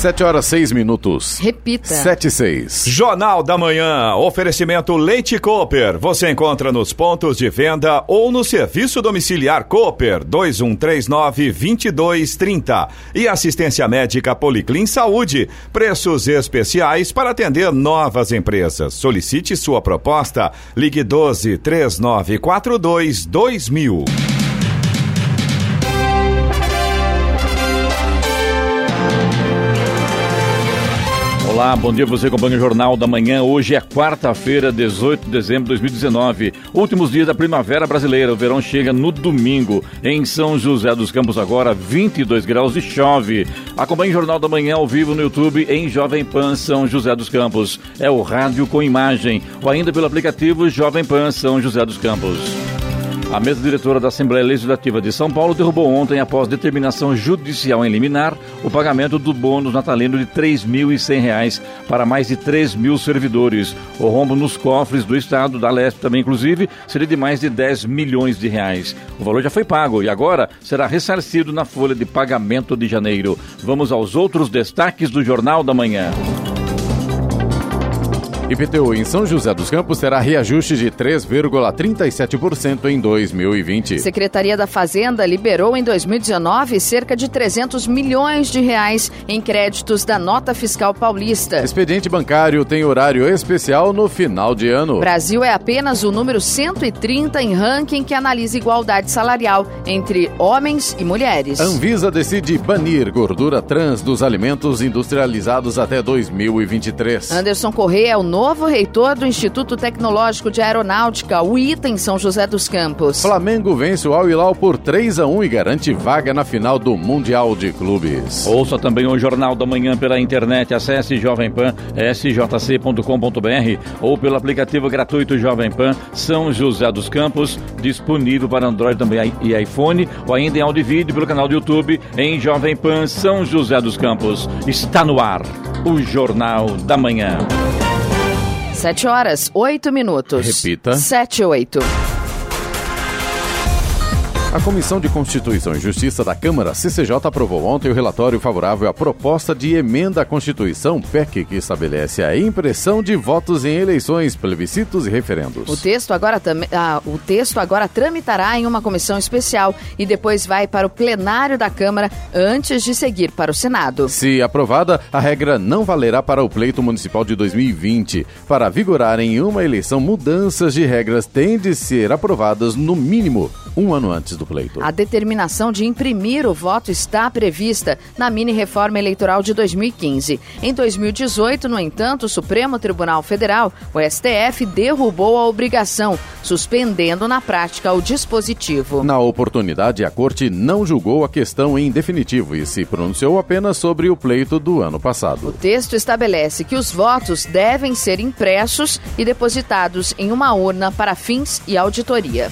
Sete horas seis minutos. Repita. Sete e seis. Jornal da Manhã. Oferecimento Leite Cooper. Você encontra nos pontos de venda ou no serviço domiciliar Cooper 2139 2230. E assistência médica Policlin Saúde. Preços especiais para atender novas empresas. Solicite sua proposta. Ligue 12 3942 2000. Olá, bom dia você acompanha o Jornal da Manhã. Hoje é quarta-feira, 18 de dezembro de 2019. Últimos dias da primavera brasileira. O verão chega no domingo. Em São José dos Campos agora, 22 graus e chove. Acompanhe o Jornal da Manhã ao vivo no YouTube em Jovem Pan São José dos Campos. É o rádio com imagem ou ainda pelo aplicativo Jovem Pan São José dos Campos. A mesa diretora da Assembleia Legislativa de São Paulo derrubou ontem, após determinação judicial em liminar, o pagamento do bônus natalino de R$ 3.100 para mais de 3 mil servidores. O rombo nos cofres do Estado, da Lesp também, inclusive, seria de mais de 10 milhões de reais. O valor já foi pago e agora será ressarcido na folha de pagamento de janeiro. Vamos aos outros destaques do Jornal da Manhã. IPTU em São José dos Campos terá reajuste de 3,37% em 2020. Secretaria da Fazenda liberou em 2019 cerca de 300 milhões de reais em créditos da nota fiscal paulista. Expediente bancário tem horário especial no final de ano. Brasil é apenas o número 130 em ranking que analisa igualdade salarial entre homens e mulheres. Anvisa decide banir gordura trans dos alimentos industrializados até 2023. Anderson Corrêa é o novo reitor do Instituto Tecnológico de Aeronáutica, o ITA, em São José dos Campos. Flamengo vence o Al Hilal por 3 a 1 e garante vaga na final do Mundial de Clubes. Ouça também o Jornal da Manhã pela internet. Acesse Jovem Pan, sjc.com.br ou pelo aplicativo gratuito Jovem Pan São José dos Campos, disponível para Android também e iPhone, ou ainda em áudio e vídeo pelo canal do YouTube em Jovem Pan São José dos Campos. Está no ar o Jornal da Manhã. Sete horas, oito minutos. Repita. Sete, oito. A Comissão de Constituição e Justiça da Câmara, CCJ, aprovou ontem o relatório favorável à proposta de emenda à Constituição, PEC, que estabelece a impressão de votos em eleições, plebiscitos e referendos. O texto agora, ah, o texto agora tramitará em uma comissão especial e depois vai para o plenário da Câmara antes de seguir para o Senado. Se aprovada, a regra não valerá para o pleito municipal de 2020. Para vigorar em uma eleição, mudanças de regras têm de ser aprovadas no mínimo um ano antes do pleito. A determinação de imprimir o voto está prevista na mini-reforma eleitoral de 2015. Em 2018, no entanto, o Supremo Tribunal Federal, o STF, derrubou a obrigação, suspendendo na prática o dispositivo. Na oportunidade, a Corte não julgou a questão em definitivo e se pronunciou apenas sobre o pleito do ano passado. O texto estabelece que os votos devem ser impressos e depositados em uma urna para fins e auditoria.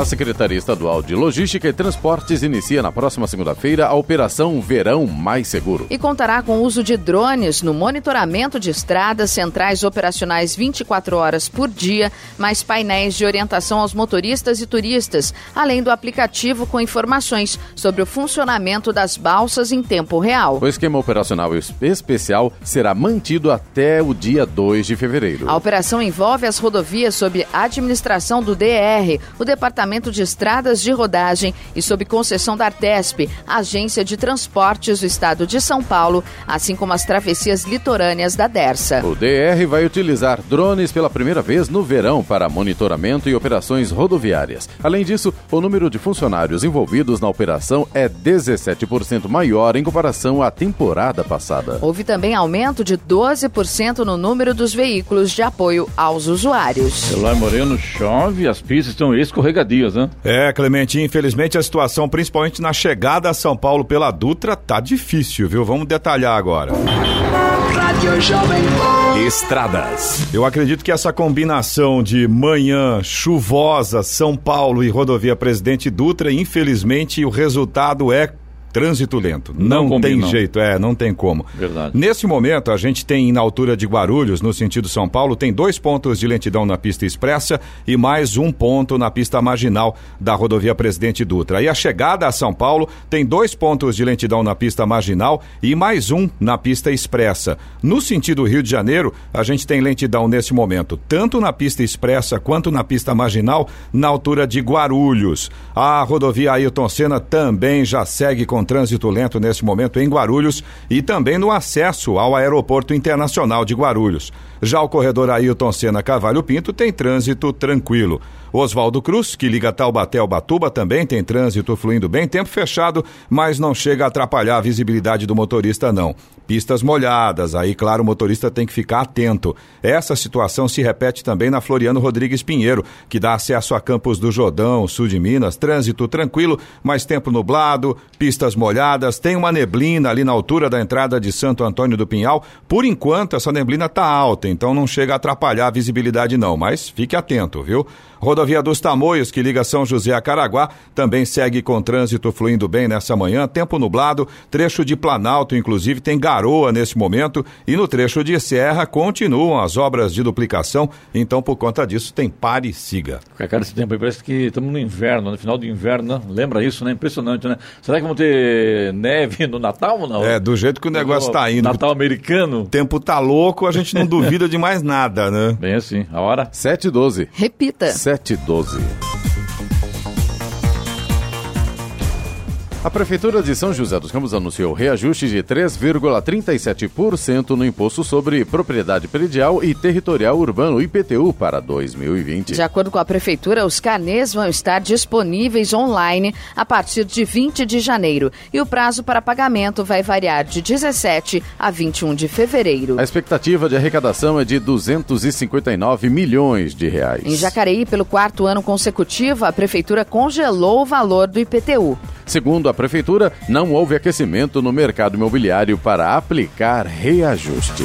A Secretaria Estadual de Logística e Transportes inicia na próxima segunda-feira a Operação Verão Mais Seguro. E contará com o uso de drones no monitoramento de estradas, centrais operacionais 24 horas por dia, mais painéis de orientação aos motoristas e turistas, além do aplicativo com informações sobre o funcionamento das balsas em tempo real. O esquema operacional especial será mantido até o dia 2 de fevereiro. A operação envolve as rodovias sob administração do DR, o Departamento de Estradas de Rodagem e sob concessão da Artesp, Agência de Transportes do Estado de São Paulo, assim como as travessias litorâneas da Dersa. O DR vai utilizar drones pela primeira vez no verão para monitoramento e operações rodoviárias. Além disso, o número de funcionários envolvidos na operação é 17% maior em comparação à temporada passada. Houve também aumento de 12% no número dos veículos de apoio aos usuários. Celular Moreno chove, as pistas estão escorregadias, né? É, Clemente, infelizmente a situação, principalmente na chegada a São Paulo pela Dutra, tá difícil, viu? Vamos detalhar agora. Estradas. Eu acredito que essa combinação de manhã chuvosa, São Paulo e rodovia Presidente Dutra, infelizmente o resultado é trânsito lento. Não, não tem jeito, é, não tem como. Verdade. Nesse momento, a gente tem na altura de Guarulhos, no sentido São Paulo, tem dois pontos de lentidão na pista expressa e mais um ponto na pista marginal da rodovia Presidente Dutra. E a chegada a São Paulo tem dois pontos de lentidão na pista marginal e mais um na pista expressa. No sentido Rio de Janeiro, a gente tem lentidão nesse momento, tanto na pista expressa quanto na pista marginal, na altura de Guarulhos. A rodovia Ailton Senna também já segue com trânsito lento nesse momento em Guarulhos e também no acesso ao Aeroporto Internacional de Guarulhos. Já o corredor Ailton Senna Cavalho Pinto tem trânsito tranquilo. Oswaldo Cruz, que liga Taubaté ao Batuba, também tem trânsito fluindo bem, tempo fechado, mas não chega a atrapalhar a visibilidade do motorista, não. Pistas molhadas, aí, claro, o motorista tem que ficar atento. Essa situação se repete também na Floriano Rodrigues Pinheiro, que dá acesso a Campos do Jordão, sul de Minas, trânsito tranquilo, mas tempo nublado, pistas molhadas, tem uma neblina ali na altura da entrada de Santo Antônio do Pinhal. Por enquanto, essa neblina está alta, então não chega a atrapalhar a visibilidade, não, mas fique atento, viu? Rodovia dos Tamoios, que liga São José a Caraguá, também segue com trânsito fluindo bem nessa manhã. Tempo nublado, trecho de Planalto, inclusive, tem garoa nesse momento. E no trecho de Serra continuam as obras de duplicação. Então, por conta disso, tem pare e siga. Cara, esse tempo aí parece que estamos no inverno, no final do inverno, né? Lembra isso, né? Impressionante, né? Será que vamos ter neve no Natal ou não? É, do jeito que o negócio está indo. Natal americano. O tempo tá louco, a gente não duvida de mais nada, né? Bem assim. A hora? 7 e 12. Repita. 7 712. A Prefeitura de São José dos Campos anunciou reajuste de 3,37% no imposto sobre propriedade predial e territorial urbano IPTU para 2020. De acordo com a Prefeitura, os carnês vão estar disponíveis online a partir de 20 de janeiro e o prazo para pagamento vai variar de 17 a 21 de fevereiro. A expectativa de arrecadação é de 259 milhões de reais. Em Jacareí, pelo quarto ano consecutivo, a Prefeitura congelou o valor do IPTU. Segundo a Prefeitura, não houve aquecimento no mercado imobiliário para aplicar reajuste.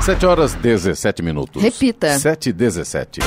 7 horas 17 minutos. Repita. 7 e 17.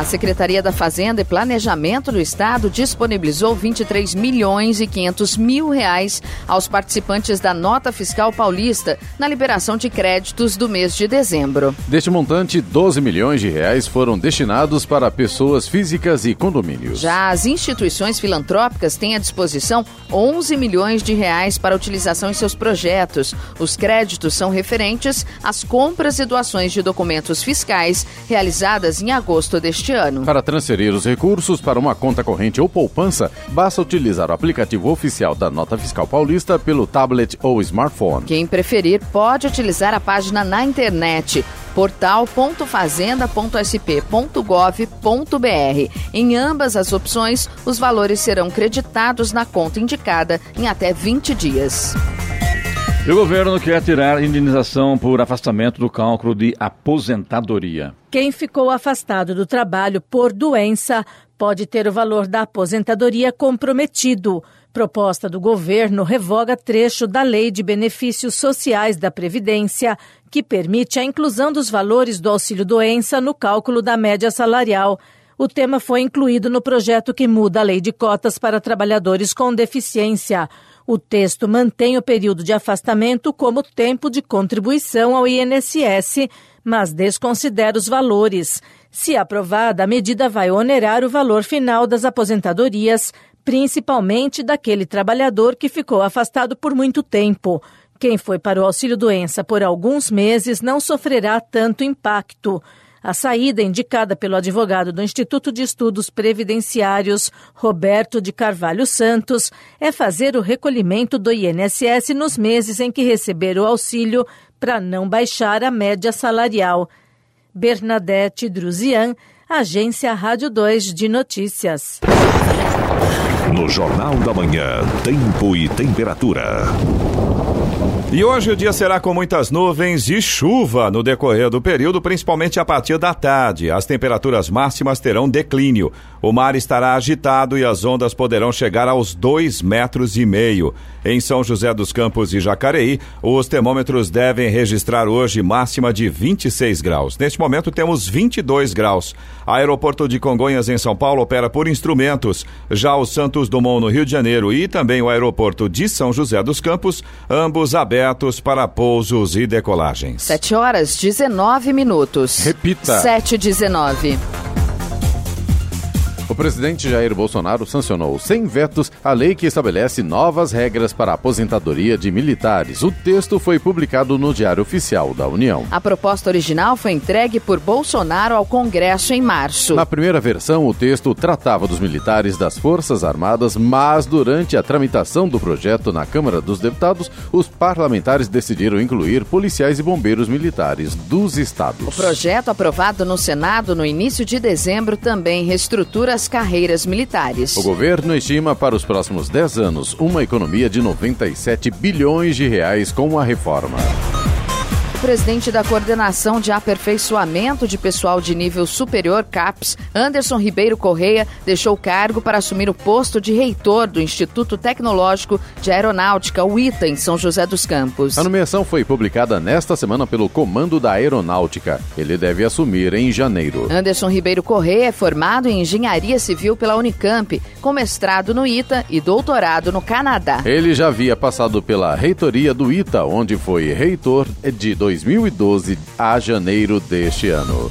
A Secretaria da Fazenda e Planejamento do Estado disponibilizou 23 milhões e 500 mil reais aos participantes da Nota Fiscal Paulista na liberação de créditos do mês de dezembro. Deste montante, 12 milhões de reais foram destinados para pessoas físicas e condomínios. Já as instituições filantrópicas têm à disposição 11 milhões de reais para utilização em seus projetos. Os créditos são referentes às compras e doações de documentos fiscais realizadas em agosto deste ano. Para transferir os recursos para uma conta corrente ou poupança, basta utilizar o aplicativo oficial da Nota Fiscal Paulista pelo tablet ou smartphone. Quem preferir pode utilizar a página na internet portal.fazenda.sp.gov.br. Em ambas as opções, os valores serão creditados na conta indicada em até 20 dias. O governo quer tirar indenização por afastamento do cálculo de aposentadoria. Quem ficou afastado do trabalho por doença pode ter o valor da aposentadoria comprometido. Proposta do governo revoga trecho da Lei de Benefícios Sociais da Previdência, que permite a inclusão dos valores do auxílio-doença no cálculo da média salarial. O tema foi incluído no projeto que muda a lei de cotas para trabalhadores com deficiência. O texto mantém o período de afastamento como tempo de contribuição ao INSS, mas desconsidera os valores. Se aprovada, a medida vai onerar o valor final das aposentadorias, principalmente daquele trabalhador que ficou afastado por muito tempo. Quem foi para o auxílio-doença por alguns meses não sofrerá tanto impacto. A saída indicada pelo advogado do Instituto de Estudos Previdenciários, Roberto de Carvalho Santos, é fazer o recolhimento do INSS nos meses em que receber o auxílio para não baixar a média salarial. Bernadette Druzian, Agência Rádio 2 de Notícias. No Jornal da Manhã, Tempo e Temperatura. E hoje o dia será com muitas nuvens e chuva no decorrer do período, principalmente a partir da tarde. As temperaturas máximas terão declínio. O mar estará agitado e as ondas poderão chegar aos dois metros e meio. Em São José dos Campos e Jacareí, os termômetros devem registrar hoje máxima de 26 graus. Neste momento temos 22 graus. Aeroporto de Congonhas em São Paulo opera por instrumentos. Já o Santos Dumont no Rio de Janeiro e também o aeroporto de São José dos Campos, ambos abertos para pousos e decolagens. 7 horas 19 minutos. Repita. 7 19. O presidente Jair Bolsonaro sancionou sem vetos a lei que estabelece novas regras para a aposentadoria de militares. O texto foi publicado no Diário Oficial da União. A proposta original foi entregue por Bolsonaro ao Congresso em março. Na primeira versão, o texto tratava dos militares das Forças Armadas, mas durante a tramitação do projeto na Câmara dos Deputados, os parlamentares decidiram incluir policiais e bombeiros militares dos estados. O projeto aprovado no Senado no início de dezembro também reestrutura as carreiras militares. O governo estima para os próximos 10 anos uma economia de 97 bilhões de reais com a reforma. Presidente da Coordenação de Aperfeiçoamento de Pessoal de Nível Superior, CAPES, Anderson Ribeiro Correia, deixou o cargo para assumir o posto de reitor do Instituto Tecnológico de Aeronáutica, o ITA, em São José dos Campos. A nomeação foi publicada nesta semana pelo Comando da Aeronáutica. Ele deve assumir em janeiro. Anderson Ribeiro Correia é formado em Engenharia Civil pela Unicamp, com mestrado no ITA e doutorado no Canadá. Ele já havia passado pela reitoria do ITA, onde foi reitor de 2012 a janeiro deste ano.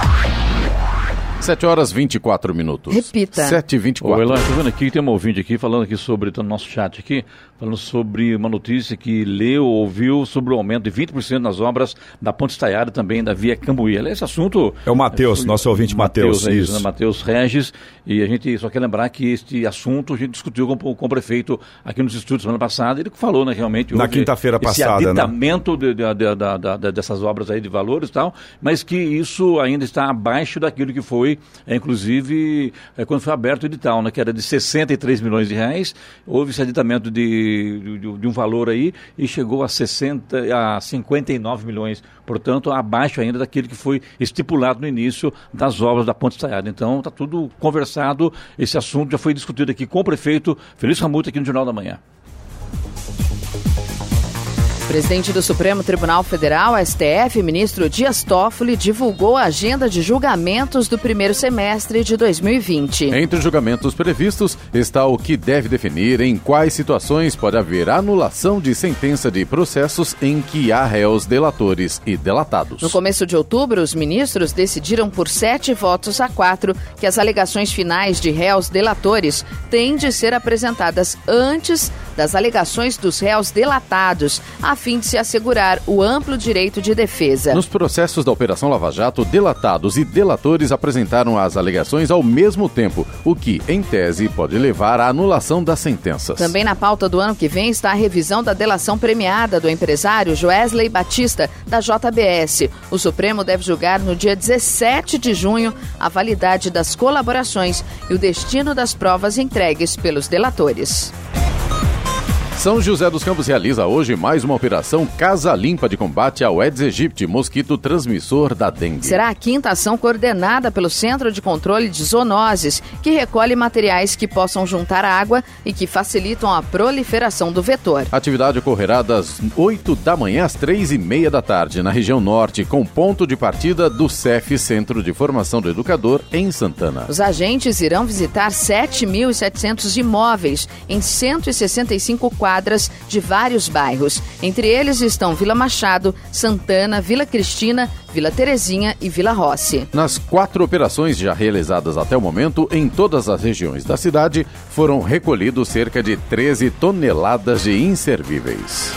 7 horas 24 minutos. Repita. 7 e 24. Ô, Elan, tô vendo aqui que tem um ouvinte aqui falando aqui sobre, tá no nosso chat aqui, falando sobre uma notícia que leu, ouviu sobre o aumento de 20% nas obras da Ponte Estaiada também da Via Cambuí. Esse assunto... É o Matheus, nosso ouvinte Matheus. é isso, né? Matheus Regis. E a gente só quer lembrar que este assunto a gente discutiu com, com o prefeito aqui nos estúdios semana passada. Ele falou, né, realmente... Na quinta-feira passada, né? aditamento de, de, de, da- da- dessas obras aí de valores e tal, mas que isso ainda está abaixo daquilo que foi, é, inclusive, é, quando foi aberto o edital, né, que era de 63 milhões de reais, houve esse aditamento de, de, de um valor aí e chegou a, 60, a 59 milhões, portanto, abaixo ainda daquilo que foi estipulado no início das obras da Ponte Estaiada. Então, está tudo conversado, esse assunto já foi discutido aqui com o prefeito Felício Ramuto aqui no Jornal da Manhã. Presidente do Supremo Tribunal Federal, STF, ministro Dias Toffoli, divulgou a agenda de julgamentos do primeiro semestre de 2020. Entre os julgamentos previstos está o que deve definir em quais situações pode haver anulação de sentença de processos em que há réus delatores e delatados. No começo de outubro, os ministros decidiram por sete votos a quatro que as alegações finais de réus delatores têm de ser apresentadas antes das alegações dos réus delatados, a fim de se assegurar o amplo direito de defesa. Nos processos da Operação Lava Jato, delatados e delatores apresentaram as alegações ao mesmo tempo, o que, em tese, pode levar à anulação das sentenças. Também na pauta do ano que vem está a revisão da delação premiada do empresário Joesley Batista, da JBS. O Supremo deve julgar no dia 17 de junho a validade das colaborações e o destino das provas entregues pelos delatores. São José dos Campos realiza hoje mais uma operação Casa Limpa de combate ao Aedes aegypti, mosquito transmissor da dengue. Será a quinta ação coordenada pelo Centro de Controle de Zoonoses, que recolhe materiais que possam juntar água e que facilitam a proliferação do vetor. A atividade ocorrerá das 8 da manhã às 3 e meia da tarde, na região norte, com ponto de partida do CEF, Centro de Formação do Educador, em Santana. Os agentes irão visitar 7.700 imóveis em 165 quadros quadras de vários bairros. Entre eles estão Vila Machado, Santana, Vila Cristina, Vila Terezinha e Vila Rossi. Nas quatro operações já realizadas até o momento, em todas as regiões da cidade, foram recolhidos cerca de 13 toneladas de inservíveis.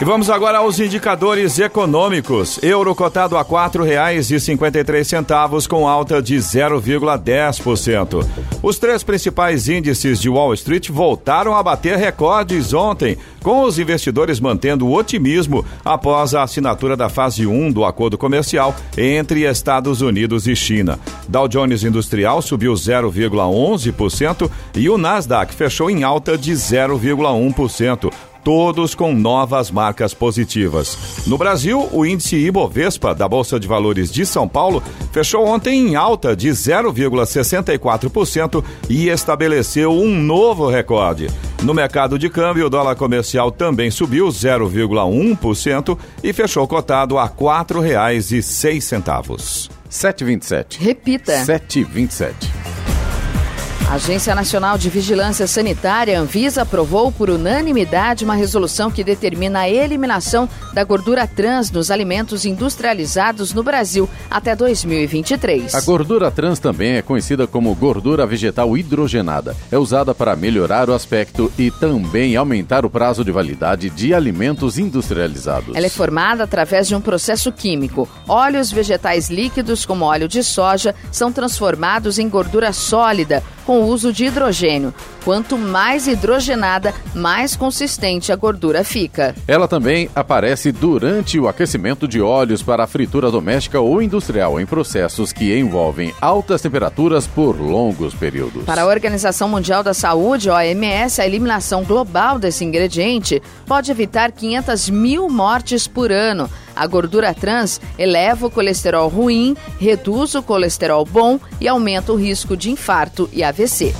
E vamos agora aos indicadores econômicos. Euro cotado a R$ 4,53 com alta de 0,10%. Os três principais índices de Wall Street voltaram a bater recordes ontem, com os investidores mantendo o otimismo após a assinatura da fase 1 do acordo comercial entre Estados Unidos e China. Dow Jones Industrial subiu 0,11% e o Nasdaq fechou em alta de 0,1% todos com novas marcas positivas. No Brasil, o índice Ibovespa da Bolsa de Valores de São Paulo fechou ontem em alta de 0,64% e estabeleceu um novo recorde. No mercado de câmbio, o dólar comercial também subiu 0,1% e fechou cotado a R$ 4,06. 7,27. Repita. 7,27. A Agência Nacional de Vigilância Sanitária, Anvisa, aprovou por unanimidade uma resolução que determina a eliminação da gordura trans nos alimentos industrializados no Brasil até 2023. A gordura trans também é conhecida como gordura vegetal hidrogenada. É usada para melhorar o aspecto e também aumentar o prazo de validade de alimentos industrializados. Ela é formada através de um processo químico. Óleos vegetais líquidos, como óleo de soja, são transformados em gordura sólida com o uso de hidrogênio. Quanto mais hidrogenada, mais consistente a gordura fica. Ela também aparece durante o aquecimento de óleos para a fritura doméstica ou industrial em processos que envolvem altas temperaturas por longos períodos. Para a Organização Mundial da Saúde, OMS, a eliminação global desse ingrediente pode evitar 500 mil mortes por ano. A gordura trans eleva o colesterol ruim, reduz o colesterol bom e aumenta o risco de infarto e AVC.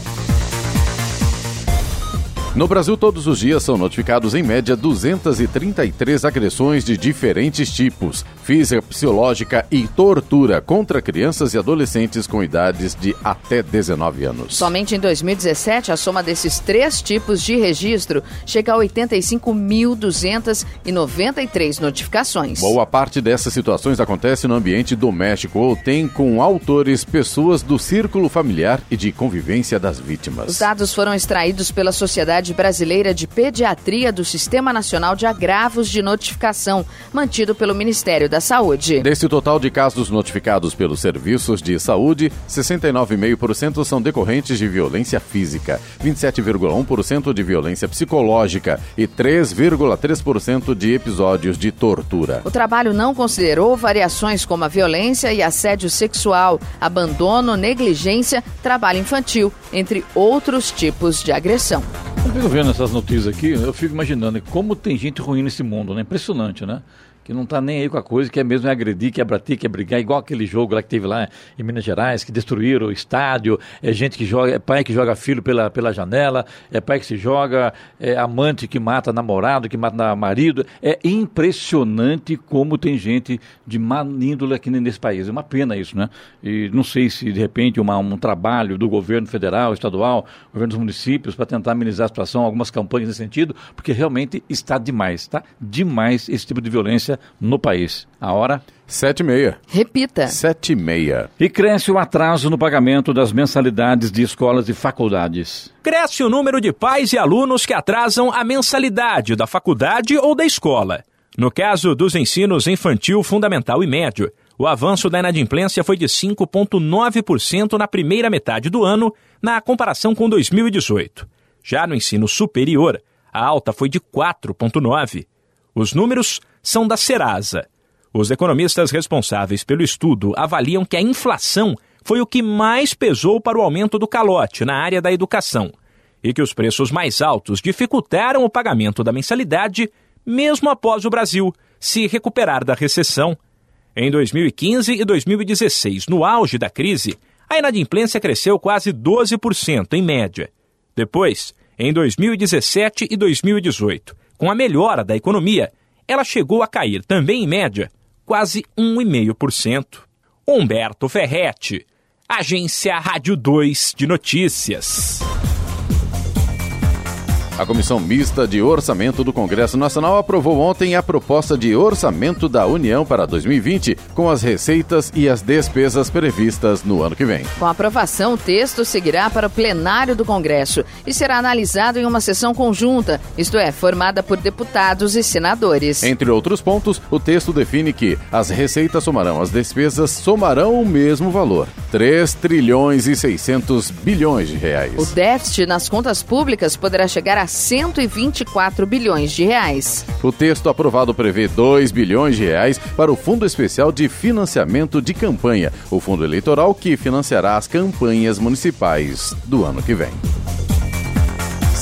No Brasil, todos os dias são notificados em média 233 agressões de diferentes tipos, física, psicológica e tortura contra crianças e adolescentes com idades de até 19 anos. Somente em 2017, a soma desses três tipos de registro chega a 85.293 notificações. Boa parte dessas situações acontece no ambiente doméstico ou tem com autores pessoas do círculo familiar e de convivência das vítimas. Os dados foram extraídos pela Sociedade Sociedade Brasileira de Pediatria do Sistema Nacional de Agravos de Notificação, mantido pelo Ministério da Saúde. Desse total de casos notificados pelos serviços de saúde, 69,5% são decorrentes de violência física, 27,1% de violência psicológica e 3,3% de episódios de tortura. O trabalho não considerou variações como a violência e assédio sexual, abandono, negligência, trabalho infantil, entre outros tipos de agressão. Eu fico vendo essas notícias aqui, eu fico imaginando como tem gente ruim nesse mundo, né? Impressionante, né? Que não está nem aí com a coisa, que é mesmo agredir, que é bater, que é brigar, igual aquele jogo lá que teve lá em Minas Gerais, que destruíram o estádio, é gente que joga, é pai que joga filho pela, pela janela, é pai que se joga, é amante que mata namorado, que mata marido. É impressionante como tem gente de má índole aqui nesse país. É uma pena isso, né? E não sei se de repente uma, um trabalho do governo federal, estadual, governo dos municípios, para tentar amenizar a situação, algumas campanhas nesse sentido, porque realmente está demais, tá? Demais esse tipo de violência no país. A hora? Sete e meia. Repita. Sete e meia. E cresce o atraso no pagamento das mensalidades de escolas e faculdades. Cresce o número de pais e alunos que atrasam a mensalidade da faculdade ou da escola. No caso dos ensinos infantil, fundamental e médio, o avanço da inadimplência foi de 5,9% na primeira metade do ano, na comparação com 2018. Já no ensino superior, a alta foi de 4,9%. Os números são da Serasa. Os economistas responsáveis pelo estudo avaliam que a inflação foi o que mais pesou para o aumento do calote na área da educação e que os preços mais altos dificultaram o pagamento da mensalidade, mesmo após o Brasil se recuperar da recessão. Em 2015 e 2016, no auge da crise, a inadimplência cresceu quase 12% em média. Depois, em 2017 e 2018, com a melhora da economia, ela chegou a cair também em média quase 1,5%. Humberto Ferretti, Agência Rádio 2 de Notícias. A Comissão Mista de Orçamento do Congresso Nacional aprovou ontem a proposta de orçamento da União para 2020, com as receitas e as despesas previstas no ano que vem. Com a aprovação, o texto seguirá para o plenário do Congresso e será analisado em uma sessão conjunta, isto é, formada por deputados e senadores. Entre outros pontos, o texto define que as receitas somarão as despesas somarão o mesmo valor, 3 trilhões e 600 bilhões de reais. O déficit nas contas públicas poderá chegar a 124 bilhões de reais. O texto aprovado prevê 2 bilhões de reais para o Fundo Especial de Financiamento de Campanha, o fundo eleitoral que financiará as campanhas municipais do ano que vem.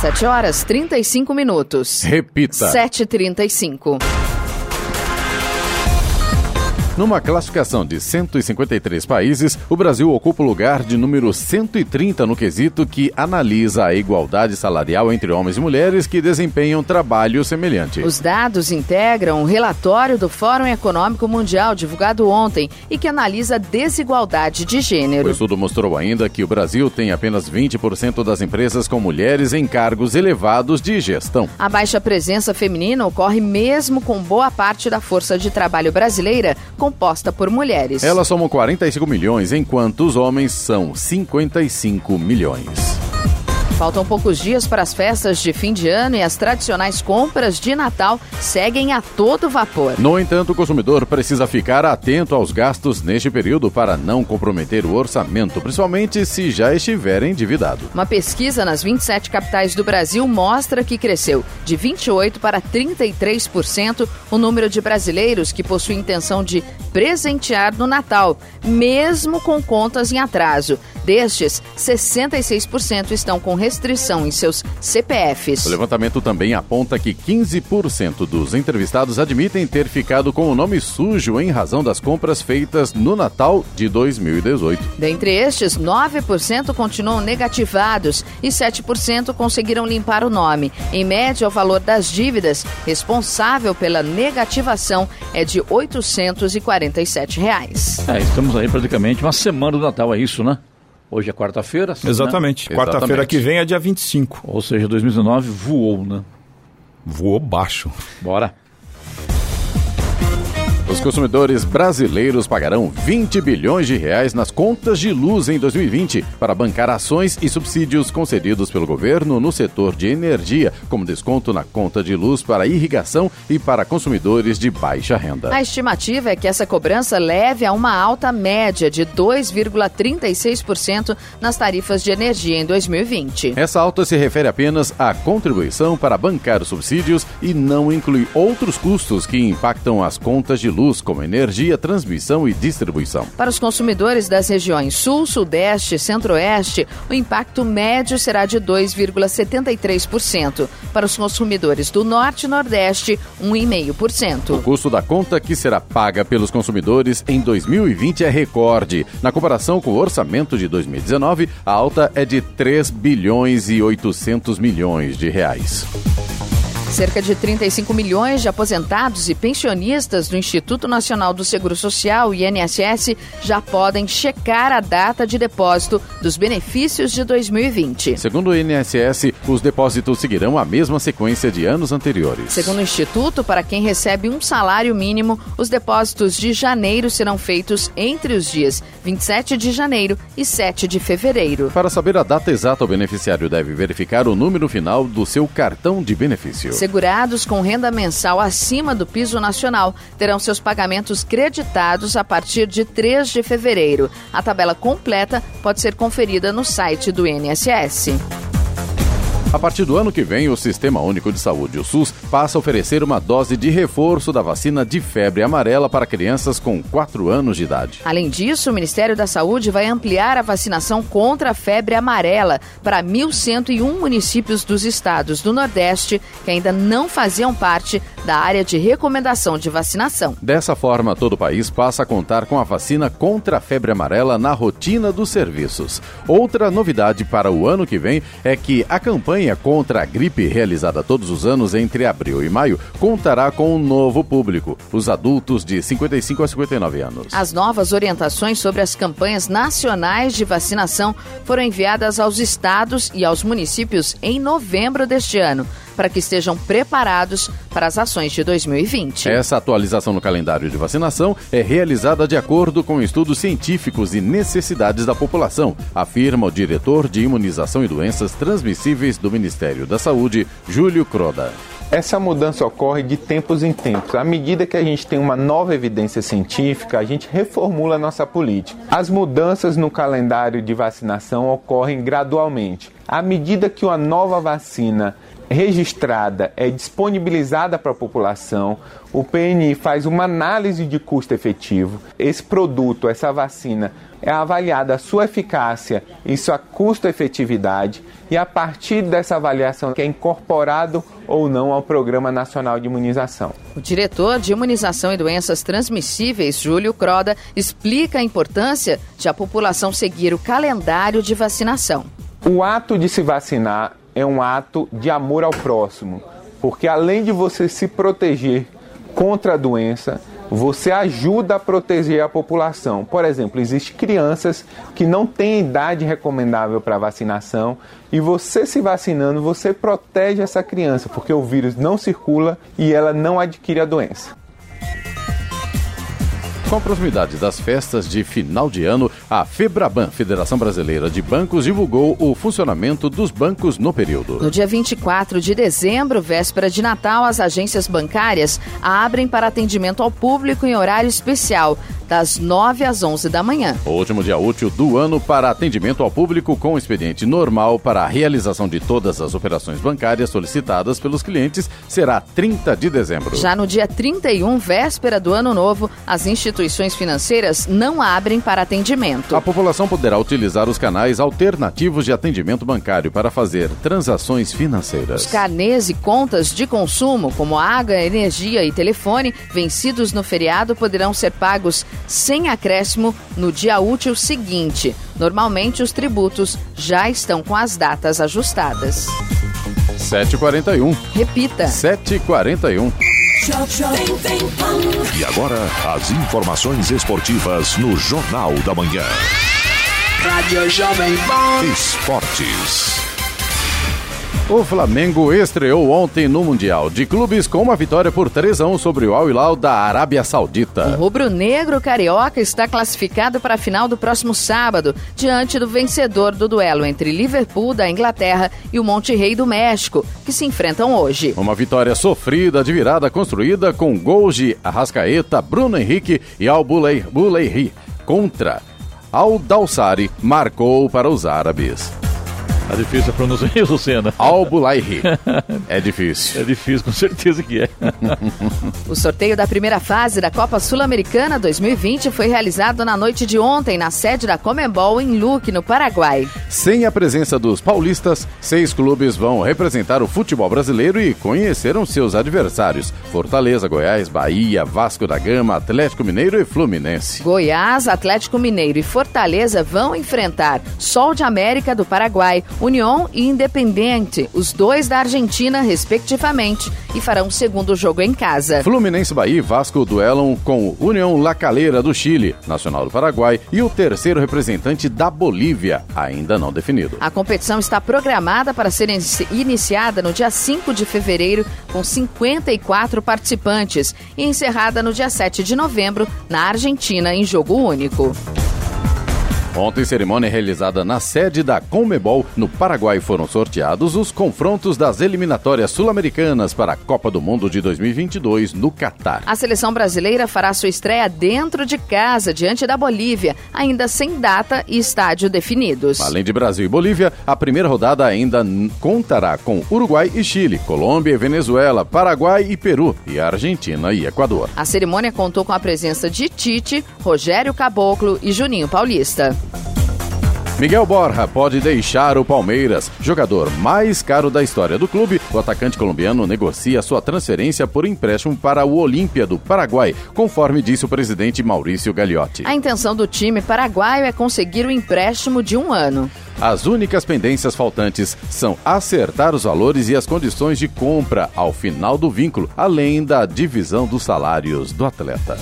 7 horas 35 minutos. Repita. 7h35. Numa classificação de 153 países, o Brasil ocupa o lugar de número 130 no quesito que analisa a igualdade salarial entre homens e mulheres que desempenham trabalho semelhante. Os dados integram o relatório do Fórum Econômico Mundial divulgado ontem e que analisa a desigualdade de gênero. O estudo mostrou ainda que o Brasil tem apenas 20% das empresas com mulheres em cargos elevados de gestão. A baixa presença feminina ocorre mesmo com boa parte da força de trabalho brasileira composta por mulheres. Elas somam 45 milhões, enquanto os homens são 55 milhões. Faltam poucos dias para as festas de fim de ano e as tradicionais compras de Natal seguem a todo vapor. No entanto, o consumidor precisa ficar atento aos gastos neste período para não comprometer o orçamento, principalmente se já estiver endividado. Uma pesquisa nas 27 capitais do Brasil mostra que cresceu de 28% para 33% o número de brasileiros que possuem intenção de presentear no Natal, mesmo com contas em atraso. Destes, 66% estão com restrição em seus CPFs. O levantamento também aponta que 15% dos entrevistados admitem ter ficado com o nome sujo em razão das compras feitas no Natal de 2018. Dentre estes, 9% continuam negativados e 7% conseguiram limpar o nome. Em média, o valor das dívidas responsável pela negativação é de 847 reais. É, estamos aí praticamente uma semana do Natal, é isso, né? Hoje é quarta-feira. Né? Exatamente. Quarta-feira que vem é dia 25. Ou seja, 2019 voou, né? Voou baixo. Bora. Os consumidores brasileiros pagarão 20 bilhões de reais nas contas de luz em 2020 para bancar ações e subsídios concedidos pelo governo no setor de energia, como desconto na conta de luz para irrigação e para consumidores de baixa renda. A estimativa é que essa cobrança leve a uma alta média de 2,36% nas tarifas de energia em 2020. Essa alta se refere apenas à contribuição para bancar os subsídios e não inclui outros custos que impactam as contas de luz luz, como energia, transmissão e distribuição. Para os consumidores das regiões Sul, Sudeste e Centro-Oeste, o impacto médio será de 2,73%. Para os consumidores do Norte e Nordeste, 1,5%. O custo da conta que será paga pelos consumidores em 2020 é recorde. Na comparação com o orçamento de 2019, a alta é de 3 bilhões e 800 milhões de reais. Cerca de 35 milhões de aposentados e pensionistas do Instituto Nacional do Seguro Social, INSS, já podem checar a data de depósito dos benefícios de 2020. Segundo o INSS, os depósitos seguirão a mesma sequência de anos anteriores. Segundo o Instituto, para quem recebe um salário mínimo, os depósitos de janeiro serão feitos entre os dias 27 de janeiro e 7 de fevereiro. Para saber a data exata, o beneficiário deve verificar o número final do seu cartão de benefício. Segurados com renda mensal acima do piso nacional terão seus pagamentos creditados a partir de 3 de fevereiro. A tabela completa pode ser conferida no site do INSS. A partir do ano que vem, o Sistema Único de Saúde, o SUS, passa a oferecer uma dose de reforço da vacina de febre amarela para crianças com 4 anos de idade. Além disso, o Ministério da Saúde vai ampliar a vacinação contra a febre amarela para 1.101 municípios dos estados do Nordeste que ainda não faziam parte da área de recomendação de vacinação. Dessa forma, todo o país passa a contar com a vacina contra a febre amarela na rotina dos serviços. Outra novidade para o ano que vem é que a campanha contra a gripe realizada todos os anos entre abril e maio contará com um novo público, os adultos de 55 a 59 anos. As novas orientações sobre as campanhas nacionais de vacinação foram enviadas aos estados e aos municípios em novembro deste ano para que estejam preparados para as ações de 2020. Essa atualização no calendário de vacinação é realizada de acordo com estudos científicos e necessidades da população, afirma o diretor de Imunização e Doenças Transmissíveis do Ministério da Saúde, Júlio Croda. Essa mudança ocorre de tempos em tempos. À medida que a gente tem uma nova evidência científica, a gente reformula a nossa política. As mudanças no calendário de vacinação ocorrem gradualmente. À medida que uma nova vacina registrada é disponibilizada para a população, o PNI faz uma análise de custo efetivo. Esse produto, essa vacina, é avaliada a sua eficácia e sua custo-efetividade, e a partir dessa avaliação que é incorporado ou não ao Programa Nacional de Imunização. O diretor de Imunização e Doenças Transmissíveis, Júlio Croda, explica a importância de a população seguir o calendário de vacinação. O ato de se vacinar é um ato de amor ao próximo, porque além de você se proteger contra a doença, você ajuda a proteger a população. Por exemplo, existem crianças que não têm idade recomendável para vacinação e você se vacinando, você protege essa criança, porque o vírus não circula e ela não adquire a doença. Com a proximidade das festas de final de ano, a FEBRABAN, Federação Brasileira de Bancos, divulgou o funcionamento dos bancos no período. No dia 24 de dezembro, véspera de Natal, as agências bancárias abrem para atendimento ao público em horário especial, das 9 às 11 da manhã. O último dia útil do ano para atendimento ao público com expediente normal para a realização de todas as operações bancárias solicitadas pelos clientes será 30 de dezembro. Já no dia 31, véspera do ano novo, as instituições financeiras não abrem para atendimento. A população poderá utilizar os canais alternativos de atendimento bancário para fazer transações financeiras. Os carnês e contas de consumo, como água, energia e telefone, vencidos no feriado, poderão ser pagos sem acréscimo no dia útil seguinte. Normalmente, os tributos já estão com as datas ajustadas. 7h41. Repita. 7h41. E agora, as informações esportivas no Jornal da Manhã. Rádio Jovem Pan. Esportes. O Flamengo estreou ontem no Mundial de Clubes com uma vitória por 3 a 1 sobre o Al Hilal da Arábia Saudita. O rubro-negro carioca está classificado para a final do próximo sábado, diante do vencedor do duelo entre Liverpool da Inglaterra e o Monte Rei do México, que se enfrentam hoje. Uma vitória sofrida de virada construída com gols de Arrascaeta, Bruno Henrique e Al Buleiri contra Al Dalsari marcou para os árabes. Tá difícil a pronúncia aí, Lucena. Albulaihi. É difícil. É difícil, com certeza que é. o sorteio da primeira fase da Copa Sul-Americana 2020 foi realizado na noite de ontem na sede da Comembol em Luque, no Paraguai. Sem a presença dos paulistas, seis clubes vão representar o futebol brasileiro e conheceram seus adversários: Fortaleza, Goiás, Bahia, Vasco da Gama, Atlético Mineiro e Fluminense. Goiás, Atlético Mineiro e Fortaleza vão enfrentar Sol de América do Paraguai, União e Independente, os dois da Argentina, respectivamente, e farão o segundo jogo em casa. Fluminense Bahia e Vasco duelam com União La Calera do Chile, Nacional do Paraguai e o terceiro representante da Bolívia, ainda não definido. A competição está programada para ser iniciada no dia 5 de fevereiro, com 54 participantes, e encerrada no dia 7 de novembro, na Argentina, em jogo único. Ontem, cerimônia realizada na sede da Conmebol, no Paraguai, foram sorteados os confrontos das eliminatórias sul-americanas para a Copa do Mundo de 2022 no Catar. A seleção brasileira fará sua estreia dentro de casa, diante da Bolívia, ainda sem data e estádio definidos. Além de Brasil e Bolívia, a primeira rodada ainda contará com Uruguai e Chile, Colômbia e Venezuela, Paraguai e Peru, e Argentina e Equador. A cerimônia contou com a presença de Tite, Rogério Caboclo e Juninho Paulista. Miguel Borja pode deixar o Palmeiras. Jogador mais caro da história do clube, o atacante colombiano negocia sua transferência por empréstimo para o Olímpia do Paraguai, conforme disse o presidente Maurício Gagliotti. A intenção do time paraguaio é conseguir o empréstimo de um ano. As únicas pendências faltantes são acertar os valores e as condições de compra ao final do vínculo, além da divisão dos salários do atleta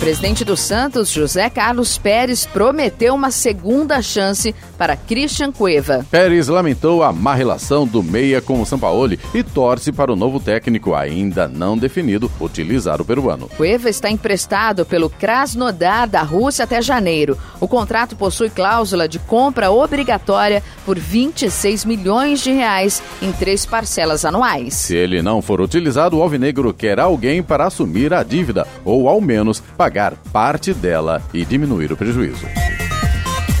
presidente do Santos, José Carlos Pérez, prometeu uma segunda chance para Christian Cueva. Pérez lamentou a má relação do Meia com o Sampaoli e torce para o novo técnico, ainda não definido, utilizar o peruano. Cueva está emprestado pelo Krasnodar da Rússia até janeiro. O contrato possui cláusula de compra obrigatória por 26 milhões de reais em três parcelas anuais. Se ele não for utilizado, o Alvinegro quer alguém para assumir a dívida ou, ao menos, pagar pagar parte dela e diminuir o prejuízo.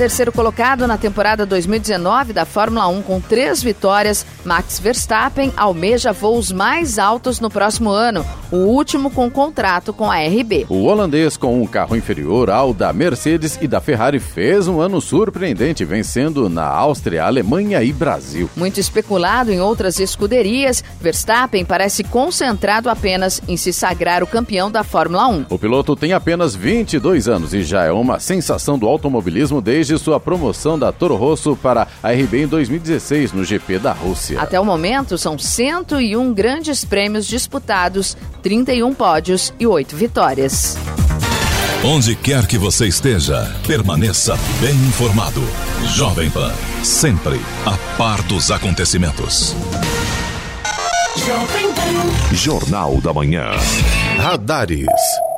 Terceiro colocado na temporada 2019 da Fórmula 1 com três vitórias, Max Verstappen almeja voos mais altos no próximo ano, o último com contrato com a RB. O holandês, com um carro inferior ao da Mercedes e da Ferrari, fez um ano surpreendente, vencendo na Áustria, Alemanha e Brasil. Muito especulado em outras escuderias, Verstappen parece concentrado apenas em se sagrar o campeão da Fórmula 1. O piloto tem apenas 22 anos e já é uma sensação do automobilismo desde desde sua promoção da Toro Rosso para a RB em 2016 no GP da Rússia. Até o momento, são 101 grandes prêmios disputados, 31 pódios e 8 vitórias. Onde quer que você esteja, permaneça bem informado. Jovem Pan, sempre a par dos acontecimentos. Jornal da Manhã. Radares.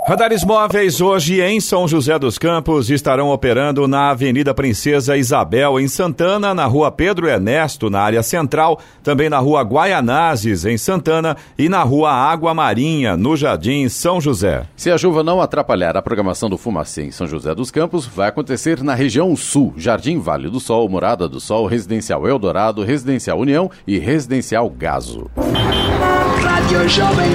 Radares móveis hoje em São José dos Campos estarão operando na Avenida Princesa Isabel, em Santana, na Rua Pedro Ernesto, na área central, também na Rua Guaianazes, em Santana, e na Rua Água Marinha, no Jardim São José. Se a chuva não atrapalhar a programação do Fumacê em São José dos Campos, vai acontecer na região sul, Jardim Vale do Sol, Morada do Sol, Residencial Eldorado, Residencial União e Residencial Gaso. Rádio Jovem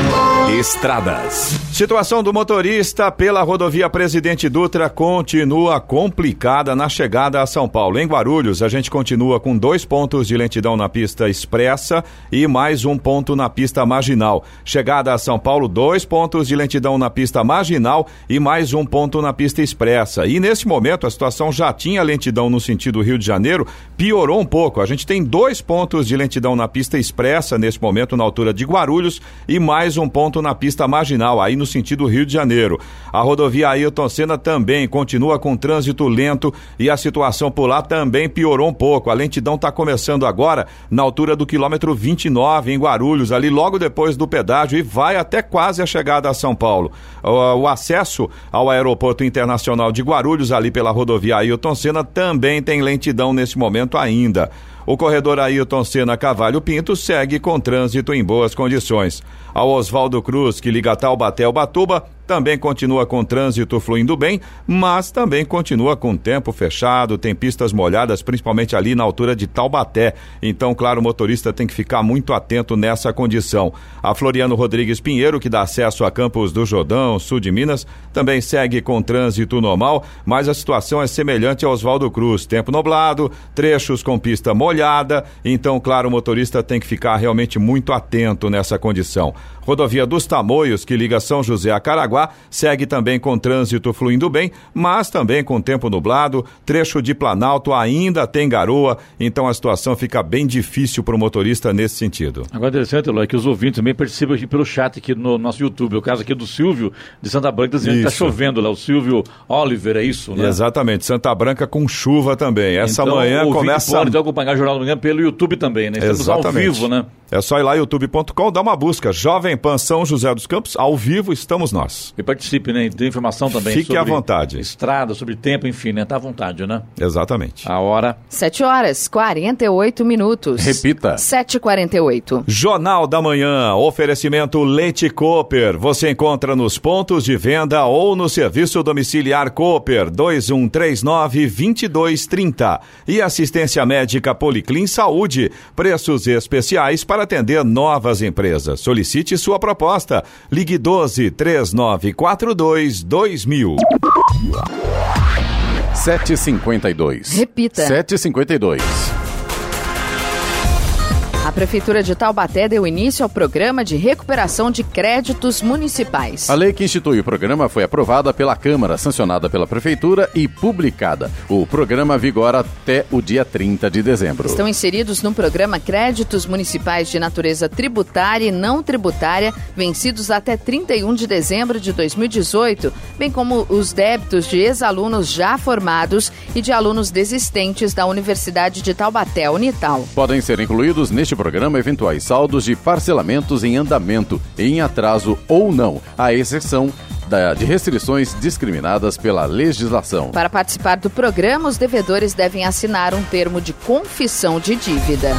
Estradas. Situação do motorista pela rodovia Presidente Dutra continua complicada na chegada a São Paulo. Em Guarulhos, a gente continua com dois pontos de lentidão na pista expressa e mais um ponto na pista marginal. Chegada a São Paulo, dois pontos de lentidão na pista marginal e mais um ponto na pista expressa. E nesse momento, a situação já tinha lentidão no sentido Rio de Janeiro, piorou um pouco. A gente tem dois pontos de lentidão na pista expressa nesse momento, na altura de Guarulhos, e mais um ponto na pista marginal, aí no sentido Rio de Janeiro. A rodovia Ailton Senna também continua com trânsito lento e a situação por lá também piorou um pouco. A lentidão está começando agora na altura do quilômetro 29 em Guarulhos, ali logo depois do pedágio e vai até quase a chegada a São Paulo. O, o acesso ao aeroporto internacional de Guarulhos, ali pela rodovia Ailton Senna, também tem lentidão nesse momento ainda. O corredor Ailton Senna Cavalho Pinto segue com trânsito em boas condições. Ao Oswaldo Cruz, que liga Taubaté ao Batuba, também continua com trânsito fluindo bem, mas também continua com tempo fechado, tem pistas molhadas, principalmente ali na altura de Taubaté. Então, claro, o motorista tem que ficar muito atento nessa condição. A Floriano Rodrigues Pinheiro, que dá acesso a Campos do Jordão, sul de Minas, também segue com trânsito normal, mas a situação é semelhante ao Oswaldo Cruz. Tempo nublado, trechos com pista molhada, então, claro, o motorista tem que ficar realmente muito atento nessa condição. Rodovia dos Tamoios, que liga São José a Caraguá, segue também com trânsito fluindo bem, mas também com tempo nublado. Trecho de Planalto ainda tem garoa, então a situação fica bem difícil para o motorista nesse sentido. Agora interessante, Eloy, que os ouvintes também percebam aqui pelo chat aqui no nosso YouTube. O caso aqui do Silvio de Santa Branca dizendo está chovendo lá. O Silvio Oliver, é isso, né? Exatamente. Santa Branca com chuva também. Essa então, manhã o começa. Pode acompanhar o Jornal da Manhã pelo YouTube também, né? Estamos Exatamente. ao vivo, né? É só ir lá youtube.com, dar uma busca. Jovem Pan São José dos Campos, ao vivo estamos nós. E participe, né? Tem informação também Fique sobre à vontade. estrada, sobre tempo, enfim, né? Tá à vontade, né? Exatamente. A hora. 7 horas 48 minutos. Repita. 7h48. Jornal da Manhã, oferecimento Leite Cooper. Você encontra nos pontos de venda ou no serviço domiciliar Cooper 2139-2230. E assistência médica Policlin Saúde. Preços especiais para atender novas empresas. Solicite sua proposta. Ligue 12 3942 2000. 752. Repita. 752. A Prefeitura de Taubaté deu início ao programa de recuperação de créditos municipais. A lei que institui o programa foi aprovada pela Câmara, sancionada pela Prefeitura e publicada. O programa vigora até o dia 30 de dezembro. Estão inseridos no programa créditos municipais de natureza tributária e não tributária, vencidos até 31 de dezembro de 2018, bem como os débitos de ex-alunos já formados e de alunos desistentes da Universidade de Taubaté, Unital. Podem ser incluídos neste programa eventuais saldos de parcelamentos em andamento, em atraso ou não, à exceção da- de restrições discriminadas pela legislação. Para participar do programa, os devedores devem assinar um termo de confissão de dívida.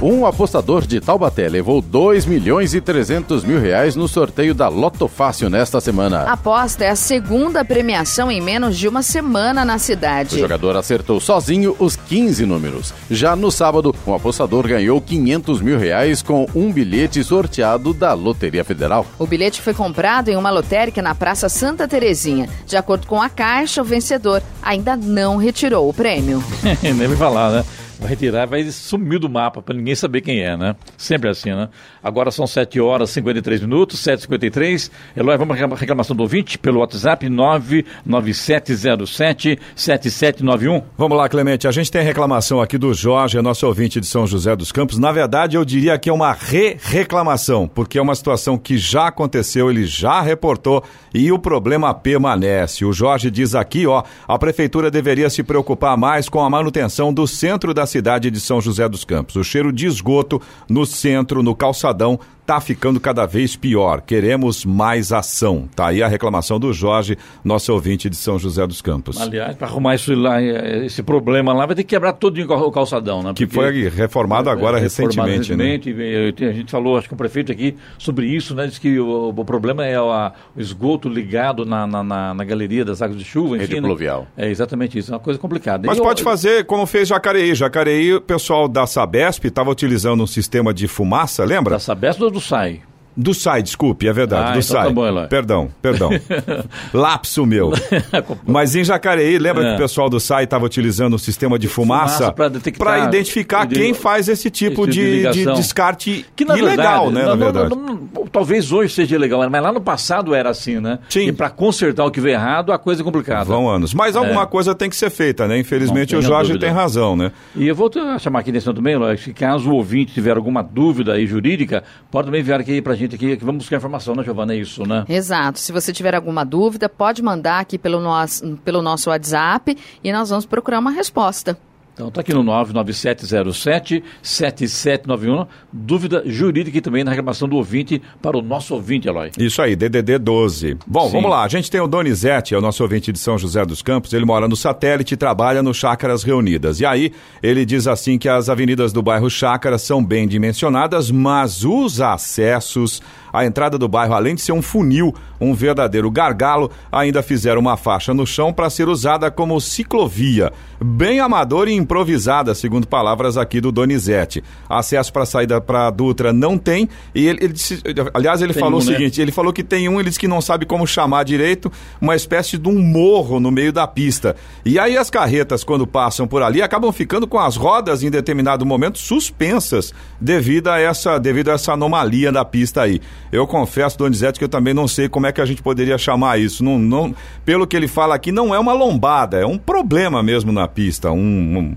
Um apostador de Taubaté levou 2 milhões e 300 mil reais no sorteio da Loto Fácil nesta semana. A aposta é a segunda premiação em menos de uma semana na O cidade. jogador acertou sozinho os 15 números. Já no sábado, um apostador ganhou 500 mil reais com um bilhete sorteado da Loteria Federal. O bilhete foi comprado em uma lotérica na Praça Santa Terezinha. De acordo com a Caixa, o vencedor ainda não retirou o prêmio. Nem vai falar, né? Vai retirar, vai sumir do mapa para ninguém saber quem é, né? Sempre assim, né? Agora são 7 horas e 53 minutos, 7h53. Eloy, vamos à reclamação do ouvinte pelo WhatsApp 99707-7791. Vamos lá, Clemente. A gente tem reclamação aqui do Jorge, é nosso ouvinte de São José dos Campos. Na verdade, eu diria que é uma re-reclamação, porque é uma situação que já aconteceu, ele já reportou e o problema permanece. O Jorge diz aqui, ó, a prefeitura deveria se preocupar mais com a manutenção do centro da cidade de São José dos Campos. O cheiro de esgoto no centro, no calçadão, tá ficando cada vez pior. Queremos mais ação. Tá aí a reclamação do Jorge, nosso ouvinte de São José dos Campos. Aliás, para arrumar isso lá, eh, esse problema lá, vai ter que quebrar todo o calçadão, né? Que Porque- foi reformado agora É, reformado recentemente, né? recentemente, eh, A gente falou, acho que o prefeito aqui, sobre isso, né? Diz que o, o problema é o, a- o esgoto ligado na, na, na- na galeria das águas de chuva, enfim. Rede né? pluvial. É exatamente isso, é uma coisa complicada. Mas E eu- pode fazer como fez Jacareí. Jacareí, o pessoal da Sabesp estava utilizando um sistema de fumaça, lembra? Da Sabesp ou do SAI? Do SAI, desculpe, é verdade, Ah, do então SAI. tá bom, Eloy. Perdão, perdão. Lapso meu. Mas em Jacareí, lembra É. que o pessoal do SAI estava utilizando um sistema de fumaça Fumaça pra identificar de- quem faz esse tipo tipo de de, de descarte Que na ilegal, verdade, né, na não- verdade. não- não- talvez hoje seja ilegal, mas lá no passado era assim, né? Sim. E para consertar o que veio errado, a coisa é complicada. Vão anos. Mas alguma É. coisa tem que ser feita, né? Infelizmente Não o Jorge dúvida. tem razão, né? E eu vou chamar aqui nesse também, Eloy, que caso o ouvinte tiver alguma dúvida aí jurídica, pode também enviar aqui pra gente aqui, que vamos buscar informação, né, Giovana? É isso, né? Exato. Se você tiver alguma dúvida, pode mandar aqui pelo nosso, pelo nosso WhatsApp e nós vamos procurar uma resposta. Então tá aqui no 99707-7791, dúvida jurídica e também na reclamação do ouvinte para o nosso ouvinte, Eloy. Isso aí, DDD 12. Bom, Sim. vamos lá. A gente tem o Donizete, é o nosso ouvinte de São José dos Campos. Ele mora no satélite e trabalha no Chácaras Reunidas. E aí, ele diz assim que as avenidas do bairro Chácaras são bem dimensionadas, mas os acessos à entrada do bairro, além de ser um funil, um verdadeiro gargalo, ainda fizeram uma faixa no chão para ser usada como ciclovia. Bem amadora e improvisada, segundo palavras aqui do Donizete. Acesso para saída para Dutra não tem. E ele, ele disse- aliás, ele Tem falou um, o né? seguinte: ele falou que tem um, ele disse que não sabe como chamar direito, uma espécie de um morro no meio da pista. E aí as carretas, quando passam por ali, acabam ficando com as rodas em determinado momento suspensas devido a essa, devido a essa anomalia da pista aí. Eu confesso, Donizete, que eu também não sei como é que a gente poderia chamar isso. Não, não, pelo que ele fala aqui, não é uma lombada, é um problema mesmo na pista, um- um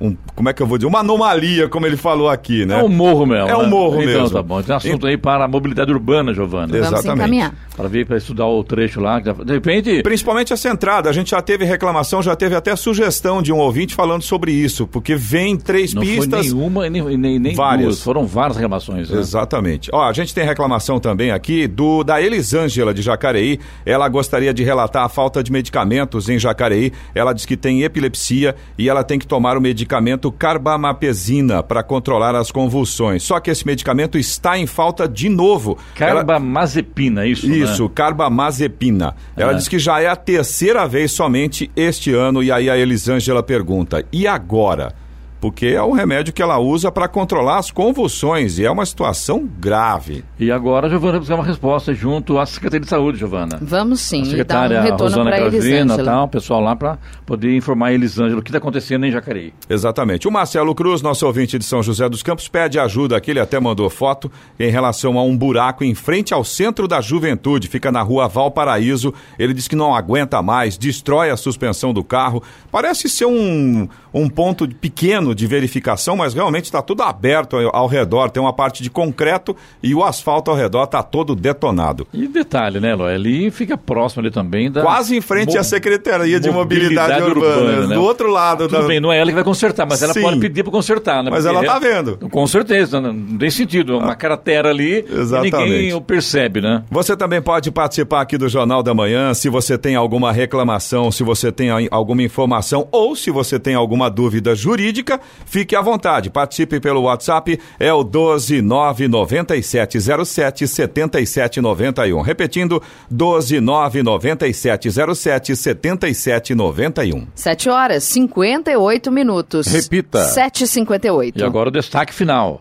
um, como é que eu vou dizer, uma anomalia, como ele falou aqui, né? É um morro mesmo. É um né? morro então, mesmo. tá bom. Tem assunto aí para a mobilidade urbana, Giovana. Exatamente. Para vir para estudar o trecho lá. De repente. Principalmente essa entrada, a gente já teve reclamação, já teve até sugestão de um ouvinte falando sobre isso, porque vem três Não pistas. foi nenhuma e nem, nem, nem Várias. duas. Foram várias reclamações. Né? Exatamente. Ó, a gente tem reclamação também aqui do da Elisângela de Jacareí. Ela gostaria de relatar a falta de medicamentos em Jacareí. Ela diz que tem epilepsia e ela tem que tomar o medicamento carbamapesina para controlar as convulsões. Só que esse medicamento está em falta de novo. Carbamazepina, isso. né? Isso, carbamazepina. Ela É. diz que já é a terceira vez somente este ano, e aí a Elisângela pergunta: e agora? Porque é o remédio que ela usa para controlar as convulsões, e é uma situação grave. E agora, Giovana, buscar uma resposta junto à Secretaria de Saúde, Giovana. Vamos sim, a e dar secretária um Rosana Gravina, tal, o pessoal lá para poder informar a Elisângela o que está acontecendo em Jacareí. Exatamente. O Marcelo Cruz, nosso ouvinte de São José dos Campos, pede ajuda aqui, ele até mandou foto, em relação a um buraco em frente ao centro da juventude, fica na rua Valparaíso. Ele diz que não aguenta mais, destrói a suspensão do carro. Parece ser um, um ponto pequeno de verificação, mas realmente está tudo aberto ao, ao redor. Tem uma parte de concreto e o asfalto ao redor está todo detonado. E detalhe, né, Eloy? Ali fica próximo ali também da... Quase em frente à Secretaria de Mobilidade, Mobilidade Urbana, Urbana, né? do outro lado Tudo da... bem, não é ela que vai consertar, mas ela Sim. pode pedir para consertar, né? Mas ela tá é- vendo. Com certeza, não, não tem sentido. Uma cratera ali e ninguém o percebe, né? Você também pode participar aqui do Jornal da Manhã, se você tem alguma reclamação, se você tem alguma informação ou se você tem alguma dúvida jurídica, fique à vontade. Participe pelo WhatsApp, é o 1299707 7791. Repetindo, 1299707 7791. 7 horas 58 minutos. Repita. 7h58. E agora o destaque final.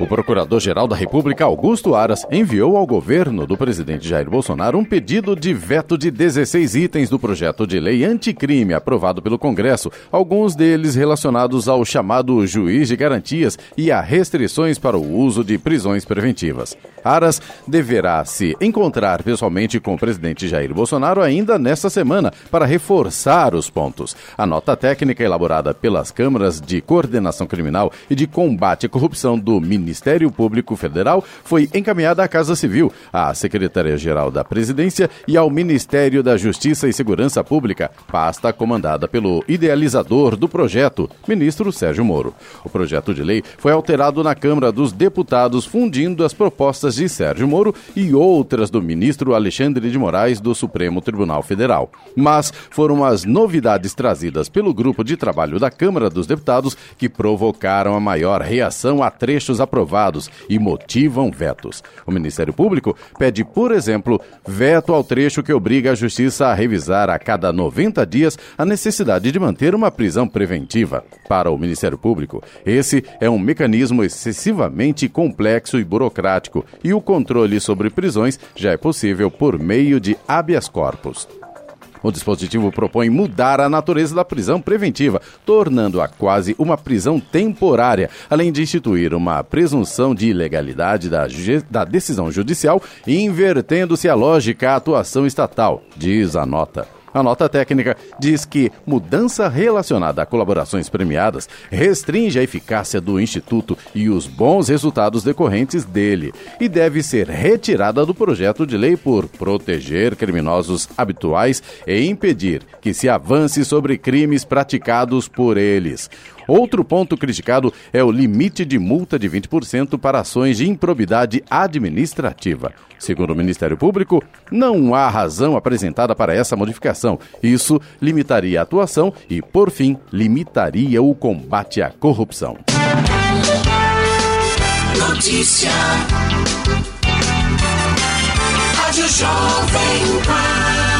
O Procurador-Geral da República, Augusto Aras, enviou ao governo do presidente Jair Bolsonaro um pedido de veto de 16 itens do projeto de lei anticrime aprovado pelo Congresso, alguns deles relacionados ao chamado juiz de garantias e a restrições para o uso de prisões preventivas. Aras deverá se encontrar pessoalmente com o presidente Jair Bolsonaro ainda nesta semana para reforçar os pontos. A nota técnica elaborada pelas câmaras de coordenação criminal e de combate à corrupção do Ministério Público Federal foi encaminhada à Casa Civil, à Secretaria-Geral da Presidência e ao Ministério da Justiça e Segurança Pública, pasta comandada pelo idealizador do projeto, ministro Sérgio Moro. O projeto de lei foi alterado na Câmara dos Deputados, fundindo as propostas de Sérgio Moro e outras do ministro Alexandre de Moraes do Supremo Tribunal Federal. Mas foram as novidades trazidas pelo grupo de trabalho da Câmara dos Deputados que provocaram a maior reação a trechos aprovados e motivam vetos. O Ministério Público pede, por exemplo, veto ao trecho que obriga a Justiça a revisar a cada 90 dias a necessidade de manter uma prisão preventiva. Para o Ministério Público, esse é um mecanismo excessivamente complexo e burocrático e o controle sobre prisões já é possível por meio de habeas corpus. O dispositivo propõe mudar a natureza da prisão preventiva, tornando-a quase uma prisão temporária, além de instituir uma presunção de ilegalidade da, da decisão judicial, invertendo-se a lógica à atuação estatal, diz a nota. A nota técnica diz que mudança relacionada a colaborações premiadas restringe a eficácia do Instituto e os bons resultados decorrentes dele e deve ser retirada do projeto de lei por proteger criminosos habituais e impedir que se avance sobre crimes praticados por eles. Outro ponto criticado é o limite de multa de 20% para ações de improbidade administrativa. Segundo o Ministério Público, não há razão apresentada para essa modificação. Isso limitaria a atuação e, por fim, limitaria o combate à corrupção. Notícia. Rádio Jovem Pan.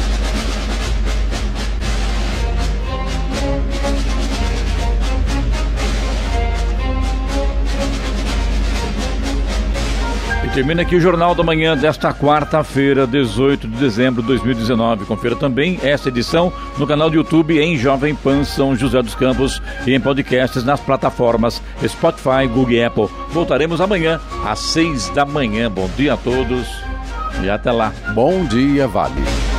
Termina aqui o Jornal da Manhã desta quarta-feira, 18 de dezembro de 2019. Confira também essa edição no canal do YouTube em Jovem Pan São José dos Campos e em podcasts nas plataformas Spotify, Google e Apple. Voltaremos amanhã às seis da manhã. Bom dia a todos e até lá. Bom dia, Vale.